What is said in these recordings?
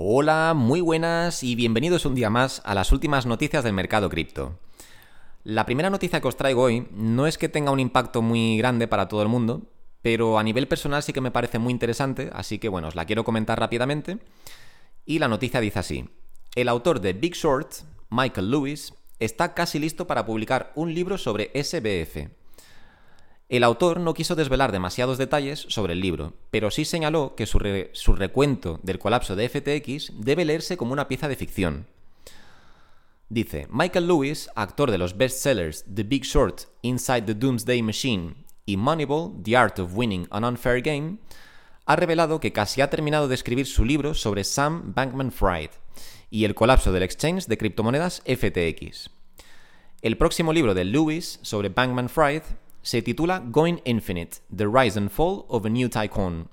Hola, muy buenas y bienvenidos un día más a las últimas noticias del mercado cripto. La primera noticia que os traigo hoy no es que tenga un impacto muy grande para todo el mundo, pero a nivel personal sí que me parece muy interesante, así que bueno, os la quiero comentar rápidamente. Y la noticia dice así. El autor de Big Short, Michael Lewis, está casi listo para publicar un libro sobre SBF. El autor no quiso desvelar demasiados detalles sobre el libro, pero sí señaló que su, recuento del colapso de FTX debe leerse como una pieza de ficción. Dice, Michael Lewis, actor de los bestsellers The Big Short, Inside the Doomsday Machine y Moneyball, The Art of Winning an Unfair Game, ha revelado que casi ha terminado de escribir su libro sobre Sam Bankman Fried y el colapso del exchange de criptomonedas FTX. El próximo libro de Lewis sobre Bankman Fried se titula Going Infinite, The Rise and Fall of a New Tycoon.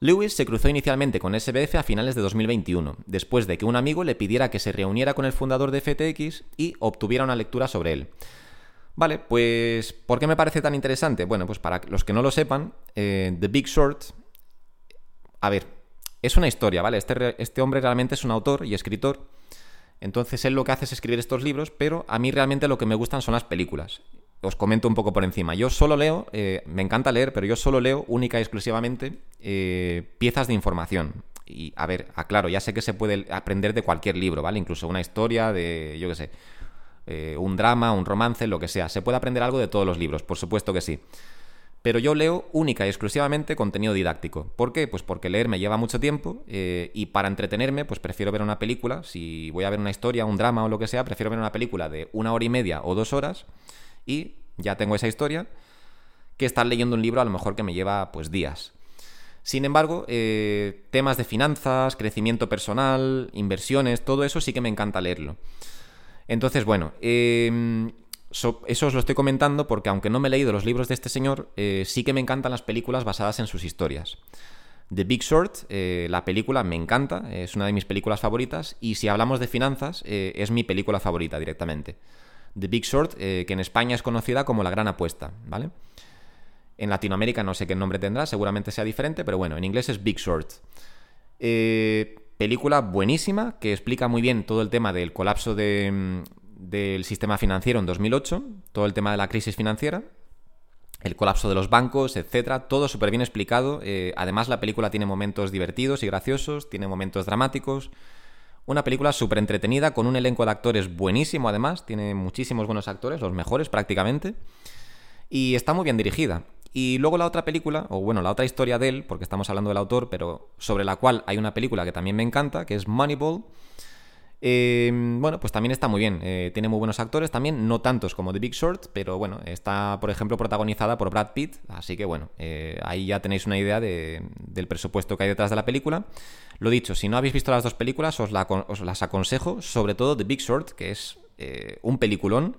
Lewis se cruzó inicialmente con SBF a finales de 2021, después de que un amigo le pidiera que se reuniera con el fundador de FTX y obtuviera una lectura sobre él. Vale, pues ¿por qué me parece tan interesante? Bueno, pues para los que no lo sepan, eh, The Big Short, a ver, es una historia, ¿vale? Este, este hombre realmente es un autor y escritor, entonces él lo que hace es escribir estos libros, pero a mí realmente lo que me gustan son las películas os comento un poco por encima. Yo solo leo, eh, me encanta leer, pero yo solo leo única y exclusivamente eh, piezas de información. Y a ver, aclaro, ya sé que se puede aprender de cualquier libro, ¿vale? Incluso una historia de, yo qué sé, eh, un drama, un romance, lo que sea. Se puede aprender algo de todos los libros, por supuesto que sí. Pero yo leo única y exclusivamente contenido didáctico. ¿Por qué? Pues porque leer me lleva mucho tiempo y para entretenerme, pues prefiero ver una película. Si voy a ver una historia, un drama o lo que sea, prefiero ver una película de una hora y media o dos horas y ya tengo esa historia, que estar leyendo un libro a lo mejor que me lleva pues días. Sin embargo, eh, temas de finanzas, crecimiento personal, inversiones, todo eso sí que me encanta leerlo. Entonces, bueno, em, eso os lo estoy comentando porque aunque no me he leído los libros de este señor, eh, sí que me encantan las películas basadas en sus historias. The Big Short, eh, la película me encanta, es una de mis películas favoritas y si hablamos de finanzas, es mi película favorita directamente. The Big Short, eh, que en España es conocida como La Gran Apuesta, ¿vale? En Latinoamérica no sé qué nombre tendrá, seguramente sea diferente, pero bueno, en inglés es Big Short. Eh, película buenísima que explica muy bien todo el tema del colapso mm, del sistema financiero en 2008, todo el tema de la crisis financiera, el colapso de los bancos, etcétera, todo súper bien explicado. Eh, además, la película tiene momentos divertidos y graciosos, tiene momentos dramáticos, una película súper entretenida, con un elenco de actores buenísimo además, tiene muchísimos buenos actores, los mejores prácticamente, y está muy bien dirigida. Y luego la otra película, o bueno, la otra historia de él, porque estamos hablando del autor, pero sobre la cual hay una película que también me encanta, que es Moneyball, Em, bueno, pues también está muy bien. Eh, tiene muy buenos actores también, no tantos como The Big Short, pero bueno, está, por ejemplo, protagonizada por Brad Pitt. Así que bueno, eh, ahí ya tenéis una idea del presupuesto que hay detrás de la película. Lo dicho, si no habéis visto las dos películas, os, las aconsejo, sobre todo The Big Short, que es eh, un peliculón.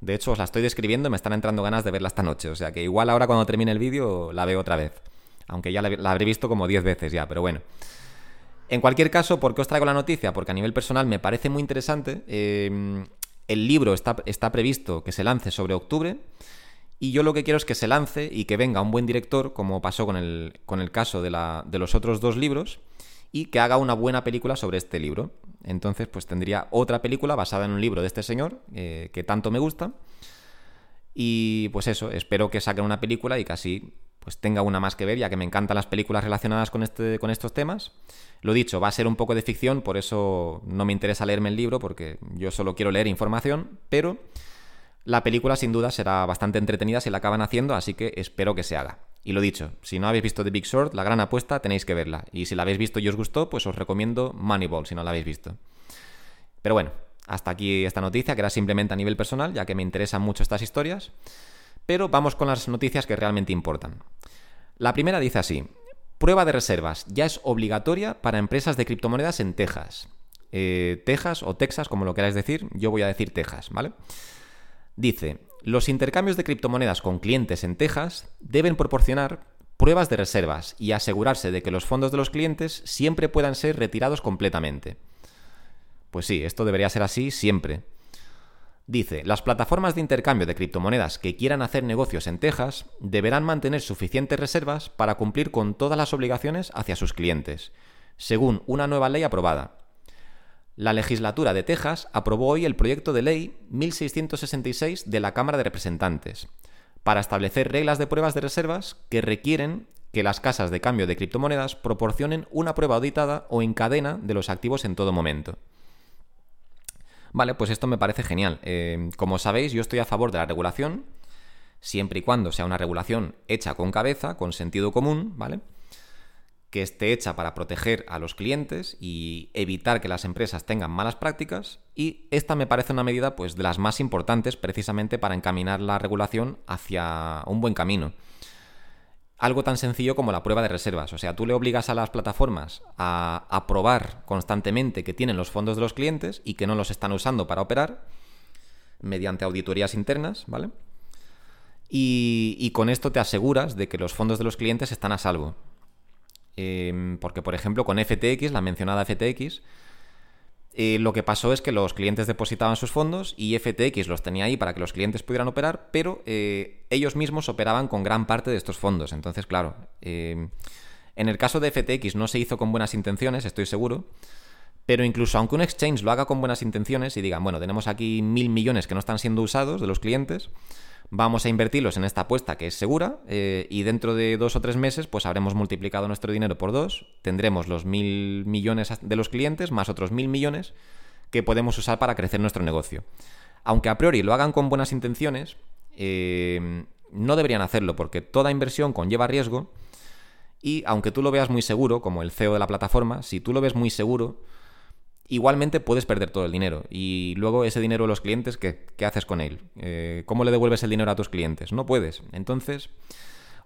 De hecho, os la estoy describiendo me están entrando ganas de verla esta noche. O sea que igual ahora cuando termine el vídeo la veo otra vez. Aunque ya la, la habré visto como 10 veces ya, pero bueno. En cualquier caso, ¿por qué os traigo la noticia? Porque a nivel personal me parece muy interesante. Eh, el libro está, está previsto que se lance sobre octubre. Y yo lo que quiero es que se lance y que venga un buen director, como pasó con el, con el caso de, la, de, los otros dos libros, y que haga una buena película sobre este libro. Entonces, pues tendría otra película basada en un libro de este señor, eh, que tanto me gusta. Y pues eso, espero que saquen una película y que así pues tenga una más que ver, ya que me encantan las películas relacionadas con, este, con estos temas. Lo dicho, va a ser un poco de ficción, por eso no me interesa leerme el libro, porque yo solo quiero leer información, pero la película sin duda será bastante entretenida si la acaban haciendo, así que espero que se haga. Y lo dicho, si no habéis visto The Big Short, la gran apuesta, tenéis que verla. Y si la habéis visto y os gustó, pues os recomiendo Moneyball, si no la habéis visto. Pero bueno, hasta aquí esta noticia, que era simplemente a nivel personal, ya que me interesan mucho estas historias. Pero vamos con las noticias que realmente importan. La primera dice así, prueba de reservas ya es obligatoria para empresas de criptomonedas en Texas. Eh, Texas o Texas, como lo queráis decir, yo voy a decir Texas, ¿vale? Dice, los intercambios de criptomonedas con clientes en Texas deben proporcionar pruebas de reservas y asegurarse de que los fondos de los clientes siempre puedan ser retirados completamente. Pues sí, esto debería ser así siempre. Dice, las plataformas de intercambio de criptomonedas que quieran hacer negocios en Texas deberán mantener suficientes reservas para cumplir con todas las obligaciones hacia sus clientes, según una nueva ley aprobada. La legislatura de Texas aprobó hoy el proyecto de ley 1666 de la Cámara de Representantes para establecer reglas de pruebas de reservas que requieren que las casas de cambio de criptomonedas proporcionen una prueba auditada o en cadena de los activos en todo momento. Vale, pues esto me parece genial. Eh, como sabéis, yo estoy a favor de la regulación, siempre y cuando sea una regulación hecha con cabeza, con sentido común, ¿vale? Que esté hecha para proteger a los clientes y evitar que las empresas tengan malas prácticas. Y esta me parece una medida, pues, de las más importantes, precisamente para encaminar la regulación hacia un buen camino algo tan sencillo como la prueba de reservas. O sea, tú le obligas a las plataformas a, probar constantemente que tienen los fondos de los clientes y que no los están usando para operar mediante auditorías internas, ¿vale? Y, con esto te aseguras de que los fondos de los clientes están a salvo. Em, porque, por ejemplo, con FTX, la mencionada FTX, eh, lo que pasó es que los clientes depositaban sus fondos y FTX los tenía ahí para que los clientes pudieran operar, pero eh, ellos mismos operaban con gran parte de estos fondos. Entonces, claro, eh, en el caso de FTX no se hizo con buenas intenciones, estoy seguro. Pero incluso aunque un exchange lo haga con buenas intenciones y digan, bueno, tenemos aquí mil millones que no están siendo usados de los clientes, vamos a invertirlos en esta apuesta que es segura eh, y dentro de dos o tres meses pues habremos multiplicado nuestro dinero por dos, tendremos los mil millones de los clientes más otros mil millones que podemos usar para crecer nuestro negocio. Aunque a priori lo hagan con buenas intenciones, eh, no deberían hacerlo porque toda inversión conlleva riesgo y aunque tú lo veas muy seguro, como el CEO de la plataforma, si tú lo ves muy seguro, igualmente puedes perder todo el dinero. Y luego ese dinero de los clientes, ¿qué, haces con él? Eh, ¿Cómo le devuelves el dinero a tus clientes? No puedes. Entonces,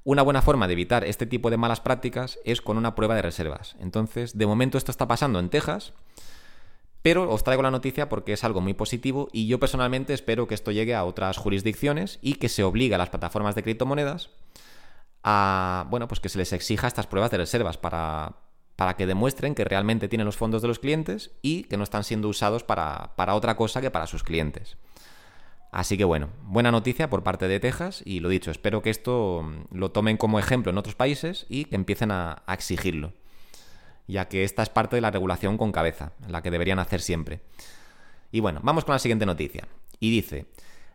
una buena forma de evitar este tipo de malas prácticas es con una prueba de reservas. Entonces, de momento esto está pasando en Texas. Pero os traigo la noticia porque es algo muy positivo y yo personalmente espero que esto llegue a otras jurisdicciones y que se obligue a las plataformas de criptomonedas a, bueno, pues que se les exija estas pruebas de reservas para, para que demuestren que realmente tienen los fondos de los clientes y que no están siendo usados para, otra cosa que para sus clientes. Así que bueno, buena noticia por parte de Texas y lo dicho, espero que esto mm, lo tomen como ejemplo en otros países y que empiecen a, a exigirlo, ya que esta es parte de la regulación con cabeza, la que deberían hacer siempre. Y bueno, vamos con la siguiente noticia. Y dice,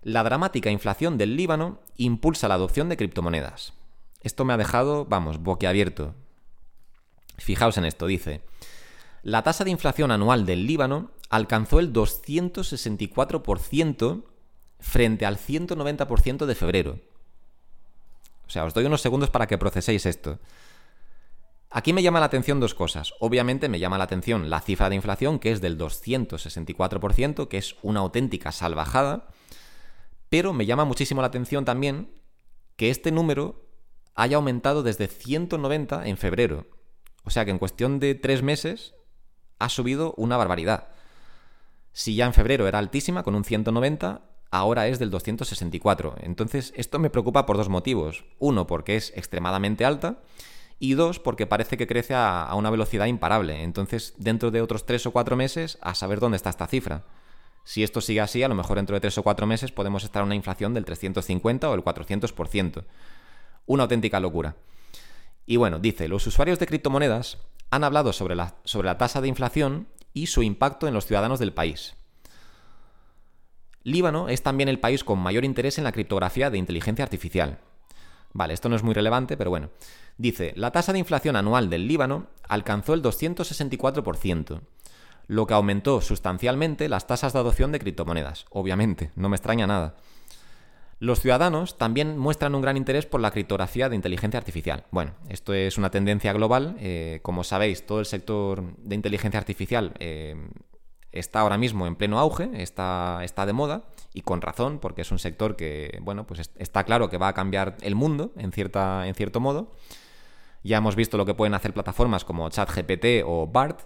la dramática inflación del Líbano impulsa la adopción de criptomonedas. Esto me ha dejado, vamos, boquiabierto. Fijaos en esto, dice, la tasa de inflación anual del Líbano alcanzó el 264% frente al 190% de febrero. O sea, os doy unos segundos para que proceséis esto. Aquí me llama la atención dos cosas. Obviamente me llama la atención la cifra de inflación, que es del 264%, que es una auténtica salvajada. Pero me llama muchísimo la atención también que este número haya aumentado desde 190 en febrero. O sea que en cuestión de tres meses ha subido una barbaridad. Si ya en febrero era altísima, con un 190, ahora es del 264. Entonces, esto me preocupa por dos motivos. Uno, porque es extremadamente alta. Y dos, porque parece que crece a, una velocidad imparable. Entonces, dentro de otros tres o cuatro meses, a saber dónde está esta cifra. Si esto sigue así, a lo mejor dentro de tres o cuatro meses podemos estar en una inflación del 350 o el 400%. Una auténtica locura. Y bueno, dice, los usuarios de criptomonedas han hablado sobre la, sobre la tasa de inflación y su impacto en los ciudadanos del país. Líbano es también el país con mayor interés en la criptografía de inteligencia artificial. Vale, esto no es muy relevante, pero bueno. Dice, la tasa de inflación anual del Líbano alcanzó el 264%, lo que aumentó sustancialmente las tasas de adopción de criptomonedas. Obviamente, no me extraña nada. Los ciudadanos también muestran un gran interés por la criptografía de inteligencia artificial. Bueno, esto es una tendencia global. Eh, como sabéis, todo el sector de inteligencia artificial eh, está ahora mismo en pleno auge, está, de moda, y con razón, porque es un sector que, bueno, pues está claro que va a cambiar el mundo, en, cierta, en cierto modo. Ya hemos visto lo que pueden hacer plataformas como ChatGPT o BART,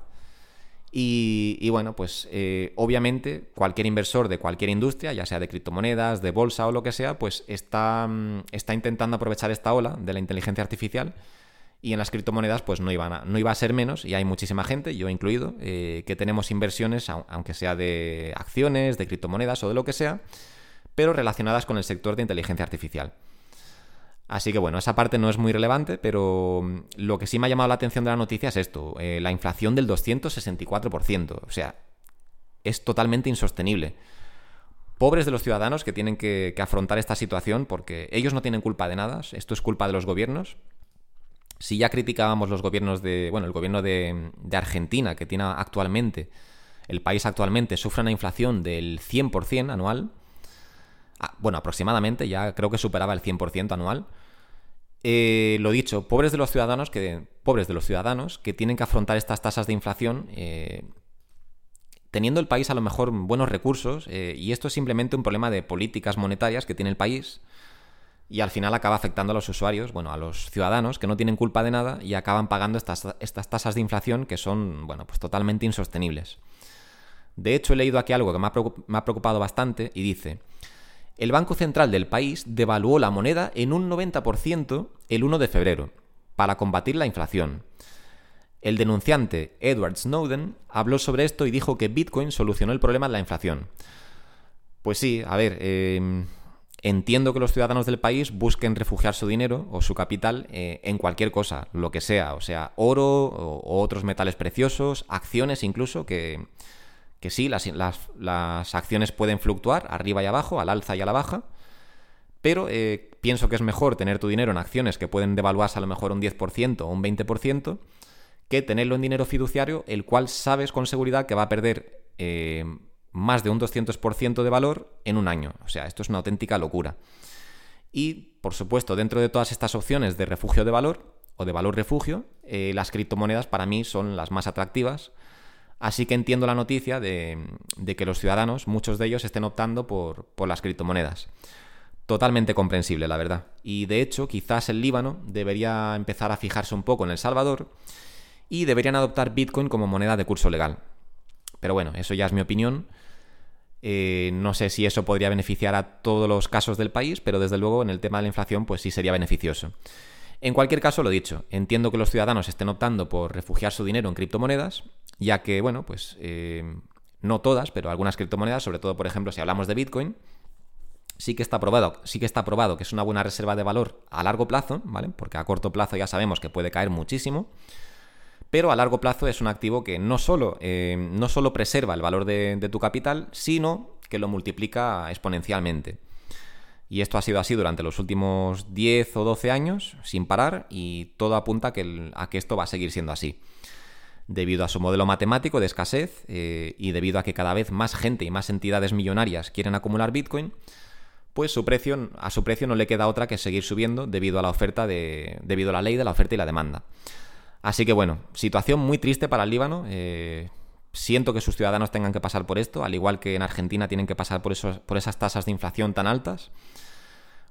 y, bueno, pues eh, obviamente cualquier inversor de cualquier industria, ya sea de criptomonedas, de bolsa o lo que sea, pues está, mm, está intentando aprovechar esta ola de la inteligencia artificial y en las criptomonedas pues no, iban no iba a ser menos y hay muchísima gente, yo incluido, eh, que tenemos inversiones, aunque sea de acciones, de criptomonedas o de lo que sea, pero relacionadas con el sector de inteligencia artificial. Así que bueno, esa parte no es muy relevante, pero mm, lo que sí me ha llamado la atención de la noticia es esto, eh, la inflación del 264%. O sea, es totalmente insostenible. Pobres de los ciudadanos que tienen que, afrontar esta situación porque ellos no tienen culpa de nada, esto es culpa de los gobiernos. Si ya criticábamos los gobiernos de, bueno, el gobierno de, de Argentina que tiene actualmente, el país actualmente sufre una inflación del 100% anual, ah, bueno, aproximadamente, ya creo que superaba el 100% anual, eh, lo dicho, pobres de los ciudadanos que pobres de los ciudadanos que tienen que afrontar estas tasas de inflación eh, teniendo el país a lo mejor buenos recursos eh, y esto es simplemente un problema de políticas monetarias que tiene el país y al final acaba afectando a los usuarios, bueno, a los ciudadanos que no tienen culpa de nada y acaban pagando estas, estas tasas de inflación que son, bueno, pues totalmente insostenibles. De hecho, he leído aquí algo que me ha preocupado bastante y dice, el Banco Central del país devaluó la moneda en un 90% el 1 de febrero, para combatir la inflación. El denunciante Edward Snowden habló sobre esto y dijo que Bitcoin solucionó el problema de la inflación. Pues sí, a ver, em, entiendo que los ciudadanos del país busquen refugiar su dinero o su capital eh, en cualquier cosa, lo que sea, o sea, oro o otros metales preciosos, acciones incluso, que, que sí, las, acciones pueden fluctuar arriba y abajo, al alza y a la baja, pero eh, pienso que es mejor tener tu dinero en acciones que pueden devaluarse a lo mejor un 10% o un 20%, que tenerlo en dinero fiduciario, el cual sabes con seguridad que va a perder eh, más de un 200% de valor en un año. O sea, esto es una auténtica locura. Y, por supuesto, dentro de todas estas opciones de refugio de valor o de valor refugio, eh, las criptomonedas para mí son las más atractivas Así que entiendo la noticia de, que los ciudadanos, muchos de ellos, estén optando por, las criptomonedas. Totalmente comprensible, la verdad. Y de hecho, quizás el Líbano debería empezar a fijarse un poco en El Salvador y deberían adoptar Bitcoin como moneda de curso legal. Pero bueno, eso ya es mi opinión. Eh, no sé si eso podría beneficiar a todos los casos del país, pero desde luego en el tema de la inflación, pues sí sería beneficioso. En cualquier caso, lo dicho, entiendo que los ciudadanos estén optando por refugiar su dinero en criptomonedas, ya que, bueno, pues eh, no todas, pero algunas criptomonedas, sobre todo, por ejemplo, si hablamos de Bitcoin, sí que está probado, sí que está probado que es una buena reserva de valor a largo plazo, ¿vale? Porque a corto plazo ya sabemos que puede caer muchísimo. Pero a largo plazo es un activo que no solo, eh, no solo preserva el valor de, tu capital, sino que lo multiplica exponencialmente. Y esto ha sido así durante los últimos 10 o 12 años, sin parar, y todo apunta a que, a que esto va a seguir siendo así. Debido a su modelo matemático de escasez eh, y debido a que cada vez más gente y más entidades millonarias quieren acumular Bitcoin, pues su precio, a su precio no le queda otra que seguir subiendo debido a la oferta de, debido a la ley de la oferta y la demanda. Así que bueno, situación muy triste para el Líbano. Eh, siento que sus ciudadanos tengan que pasar por esto, al igual que en Argentina tienen que pasar por, esos, por esas tasas de inflación tan altas.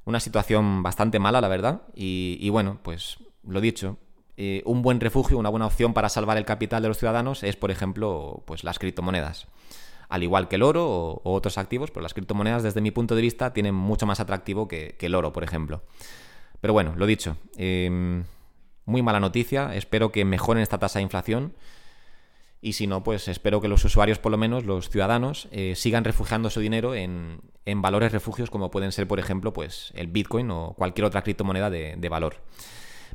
Una situación bastante mala, la verdad. Y, bueno, pues lo dicho, eh, un buen refugio, una buena opción para salvar el capital de los ciudadanos es, por ejemplo, pues las criptomonedas. Al igual que el oro o, otros activos, pero las criptomonedas, desde mi punto de vista, tienen mucho más atractivo que, el oro, por ejemplo. Pero bueno, lo dicho, em, muy mala noticia. Espero que mejoren esta tasa de inflación y si no, pues espero que los usuarios, por lo menos los ciudadanos, eh, sigan refugiando su dinero en, valores refugios como pueden ser, por ejemplo, pues el Bitcoin o cualquier otra criptomoneda de valor.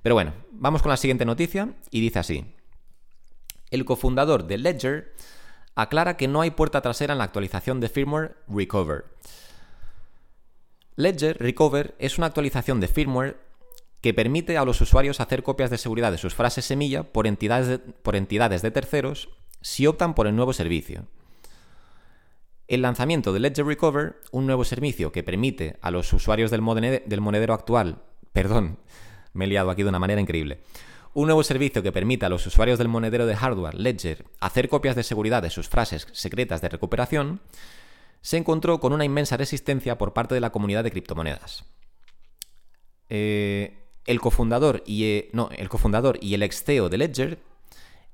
Pero bueno, vamos con la siguiente noticia y dice así. El cofundador de Ledger aclara que no hay puerta trasera en la actualización de firmware Recover. Ledger Recover es una actualización de firmware que permite a los usuarios hacer copias de seguridad de sus frases semilla por entidades de, por entidades de terceros si optan por el nuevo servicio. El lanzamiento de Ledger Recover, un nuevo servicio que permite a los usuarios del, del monedero actual, perdón, me he liado aquí de una manera increíble, un nuevo servicio que permite a los usuarios del monedero de hardware Ledger hacer copias de seguridad de sus frases secretas de recuperación, se encontró con una inmensa resistencia por parte de la comunidad de criptomonedas. Eh, el cofundador y, eh, no, el, cofundador y el CEO de Ledger,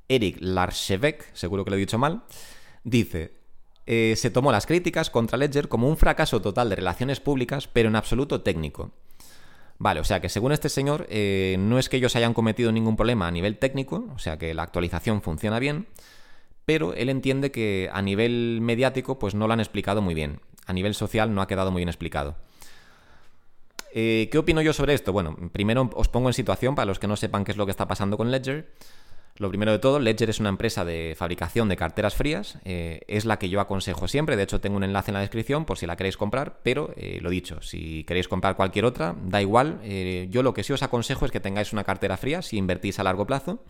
Eric Larchevek, seguro que lo he dicho mal, dice, eh, se tomó las críticas contra Ledger como un fracaso total de relaciones públicas, pero en absoluto técnico. Vale, o sea que según este señor, eh, no es que ellos hayan cometido ningún problema a nivel técnico, o sea que la actualización funciona bien, pero él entiende que a nivel mediático pues no lo han explicado muy bien, a nivel social no ha quedado muy bien explicado. Eh, ¿Qué opino yo sobre esto? Bueno, primero os pongo en situación para los que no sepan qué es lo que está pasando con Ledger. Lo primero de todo, Ledger es una empresa de fabricación de carteras frías, eh, es la que yo aconsejo siempre, de hecho tengo un enlace en la descripción por si la queréis comprar, pero eh, lo dicho, si queréis comprar cualquier otra, da igual, yo lo que sí os aconsejo es que tengáis una cartera fría si invertís a largo plazo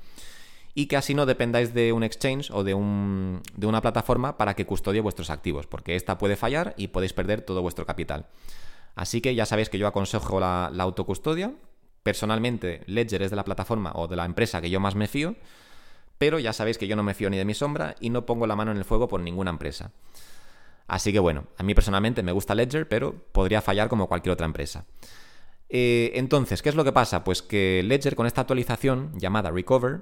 y que así no dependáis de un exchange o de, un, de una plataforma para que custodie vuestros activos, porque esta puede fallar y podéis perder todo vuestro capital. Así que ya sabéis que yo aconsejo la, autocustodia. Personalmente, Ledger es de la plataforma o de la empresa que yo más me fío, pero ya sabéis que yo no me fío ni de mi sombra y no pongo la mano en el fuego por ninguna empresa. Así que bueno, a mí personalmente me gusta Ledger, pero podría fallar como cualquier otra empresa. Eh, entonces, ¿qué es lo que pasa? Pues que Ledger con esta actualización llamada Recover,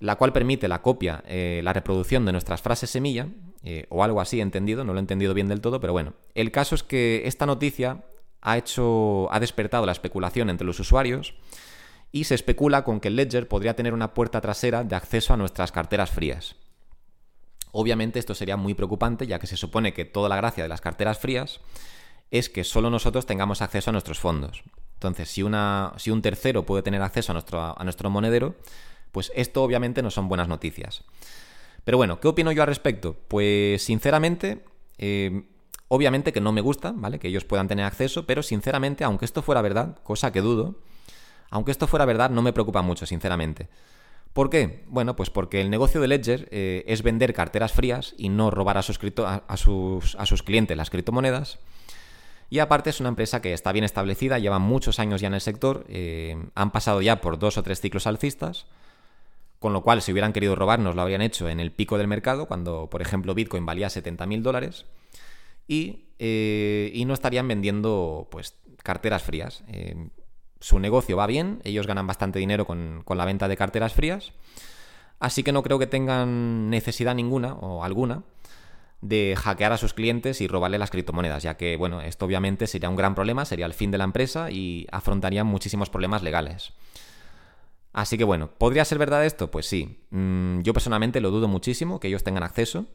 la cual permite la copia, eh, la reproducción de nuestras frases semilla, eh, o algo así entendido, no lo he entendido bien del todo, pero bueno. El caso es que esta noticia ha hecho. ha despertado la especulación entre los usuarios y se especula con que el Ledger podría tener una puerta trasera de acceso a nuestras carteras frías. Obviamente esto sería muy preocupante, ya que se supone que toda la gracia de las carteras frías es que solo nosotros tengamos acceso a nuestros fondos. Entonces, si, una, si un tercero puede tener acceso a nuestro, a nuestro monedero, pues esto obviamente no son buenas noticias. Pero bueno, ¿qué opino yo al respecto? Pues sinceramente, eh, obviamente que no me gusta, ¿vale? Que ellos puedan tener acceso, pero sinceramente, aunque esto fuera verdad, cosa que dudo, aunque esto fuera verdad, no me preocupa mucho, sinceramente. ¿Por qué? Bueno, pues porque el negocio de Ledger eh, es vender carteras frías y no robar a sus, a, sus, a sus clientes las criptomonedas. Y aparte es una empresa que está bien establecida, lleva muchos años ya en el sector, eh, han pasado ya por dos o tres ciclos alcistas, con lo cual si hubieran querido robarnos lo habrían hecho en el pico del mercado, cuando por ejemplo Bitcoin valía 70 mil eh, y, no estarían vendiendo pues carteras frías. Eh, su negocio va bien, ellos ganan bastante dinero con, con la venta de carteras frías, así que no creo que tengan necesidad ninguna o alguna de hackear a sus clientes y robarle las criptomonedas, ya que, bueno, esto obviamente sería un gran problema, sería el fin de la empresa y afrontarían muchísimos problemas legales. Así que bueno, ¿podría ser verdad esto? Pues sí. Mm, yo personalmente lo dudo muchísimo que ellos tengan acceso.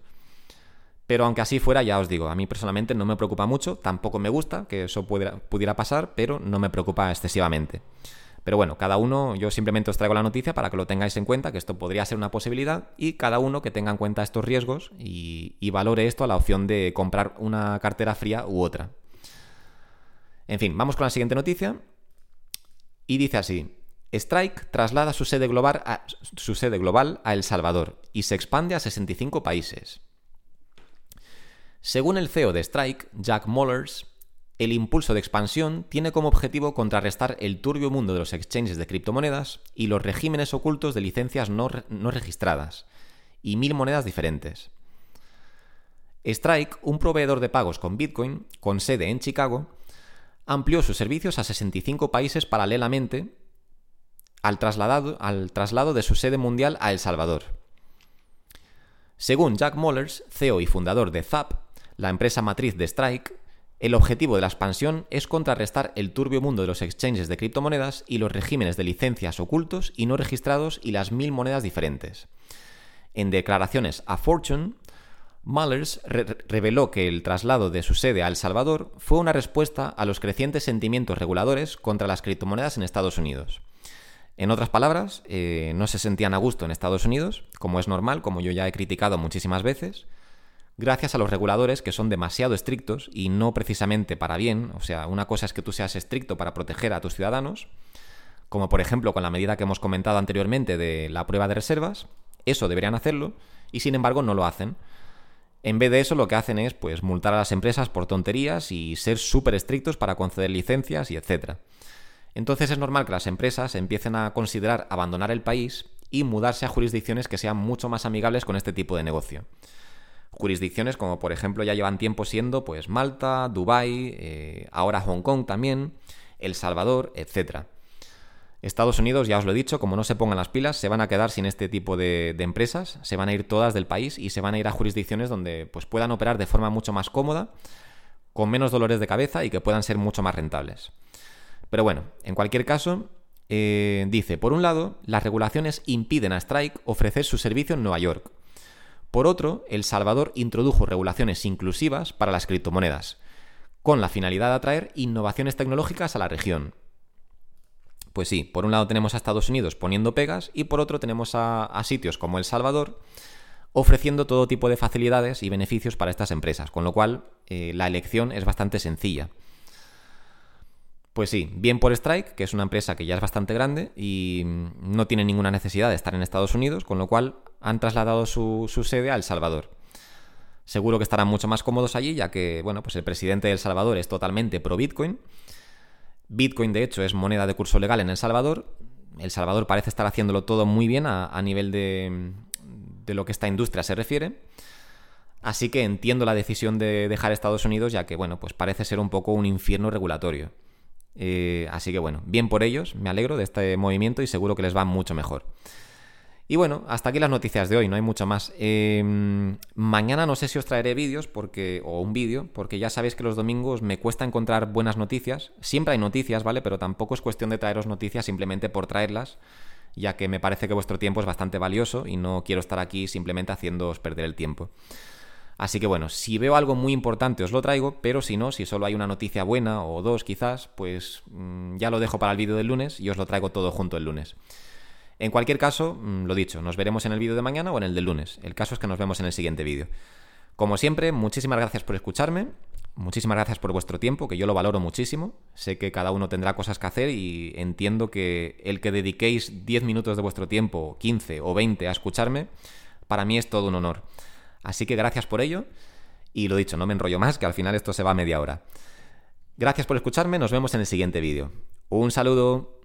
Pero aunque así fuera, ya os digo, a mí personalmente no me preocupa mucho, tampoco me gusta que eso pudiera, pasar, pero no me preocupa excesivamente. Pero bueno, cada uno, yo simplemente os traigo la noticia para que lo tengáis en cuenta, que esto podría ser una posibilidad, y cada uno que tenga en cuenta estos riesgos y, y valore esto a la opción de comprar una cartera fría u otra. En fin, vamos con la siguiente noticia. Y dice así, Strike traslada su sede, global a, su sede global a El Salvador y se expande a 65 países. Según el CEO de Strike, Jack Mollers, el impulso de expansión tiene como objetivo contrarrestar el turbio mundo de los exchanges de criptomonedas y los regímenes ocultos de licencias no, registradas, y mil monedas diferentes. Strike, un proveedor de pagos con Bitcoin, con sede en Chicago, amplió sus servicios a 65 países paralelamente al, al traslado de su sede mundial a El Salvador. Según Jack Mollers, CEO y fundador de Zap, la empresa matriz de Strike, el objetivo de la expansión es contrarrestar el turbio mundo de los exchanges de criptomonedas y los regímenes de licencias ocultos y no registrados y las mil monedas diferentes. En declaraciones a Fortune, Mullers reveló que el traslado de su sede a El Salvador fue una respuesta a los crecientes sentimientos reguladores contra las criptomonedas en Estados Unidos. En otras palabras, eh, no se sentían a gusto en Estados Unidos, como es normal, como yo ya he criticado muchísimas veces, gracias a los reguladores que son demasiado estrictos y no precisamente para bien. O sea, una cosa es que tú seas estricto para proteger a tus ciudadanos, como por ejemplo con la medida que hemos comentado anteriormente de la prueba de reservas, eso deberían hacerlo, y sin embargo no lo hacen. En vez de eso, lo que hacen es pues multar a las empresas por tonterías y ser súper estrictos para conceder licencias y etcétera. Entonces es normal que las empresas empiecen a considerar abandonar el país y mudarse a jurisdicciones que sean mucho más amigables con este tipo de negocio. Jurisdicciones como por ejemplo ya llevan tiempo siendo pues Malta, Dubái, eh, ahora Hong Kong también, El Salvador, etc. Estados Unidos, ya os lo he dicho, como no se pongan las pilas, se van a quedar sin este tipo de, empresas, se van a ir todas del país y se van a ir a jurisdicciones donde pues, puedan operar de forma mucho más cómoda, con menos dolores de cabeza y que puedan ser mucho más rentables. Pero bueno, en cualquier caso, eh, dice, por un lado, las regulaciones impiden a Strike ofrecer su servicio en Nueva York. Por otro, El Salvador introdujo regulaciones inclusivas para las criptomonedas, con la finalidad de atraer innovaciones tecnológicas a la región. Pues sí, por un lado tenemos a Estados Unidos poniendo pegas y por otro tenemos a, sitios como El Salvador ofreciendo todo tipo de facilidades y beneficios para estas empresas, con lo cual eh, la elección es bastante sencilla. Pues sí, bien por Strike, que es una empresa que ya es bastante grande y no tiene ninguna necesidad de estar en Estados Unidos, con lo cual han trasladado su, sede a El Salvador. Seguro que estarán mucho más cómodos allí, ya que, bueno, pues el presidente de El Salvador es totalmente pro Bitcoin Bitcoin, de hecho, es moneda de curso legal en El Salvador. El Salvador parece estar haciéndolo todo muy bien a, nivel de, lo que esta industria se refiere. Así que entiendo la decisión de dejar Estados Unidos, ya que, bueno, pues parece ser un poco un infierno regulatorio. Eh, así que, bueno, bien por ellos, me alegro de este movimiento y seguro que les va mucho mejor. Y bueno, hasta aquí las noticias de hoy, no hay mucho más. Em, mañana no sé si os traeré vídeos porque o un vídeo, porque ya sabéis que los domingos me cuesta encontrar buenas noticias. Siempre hay noticias, ¿vale? Pero tampoco es cuestión de traeros noticias simplemente por traerlas, ya que me parece que vuestro tiempo es bastante valioso y no quiero estar aquí simplemente haciéndoos perder el tiempo. Así que bueno, si veo algo muy importante os lo traigo, pero si no, si solo hay una noticia buena o dos quizás, pues mm, ya lo dejo para el vídeo del lunes y os lo traigo todo junto el lunes. En cualquier caso, mm, lo dicho, nos veremos en el vídeo de mañana o en el de lunes. El caso es que nos vemos en el siguiente vídeo. Como siempre, muchísimas gracias por escucharme, muchísimas gracias por vuestro tiempo, que yo lo valoro muchísimo. Sé que cada uno tendrá cosas que hacer y entiendo que el que dediquéis 10 minutos de vuestro tiempo, 15 o 20 a escucharme, para mí es todo un honor. Así que gracias por ello y lo dicho, no me enrollo más, que al final esto se va a media hora. Gracias por escucharme, nos vemos en el siguiente vídeo. Un saludo.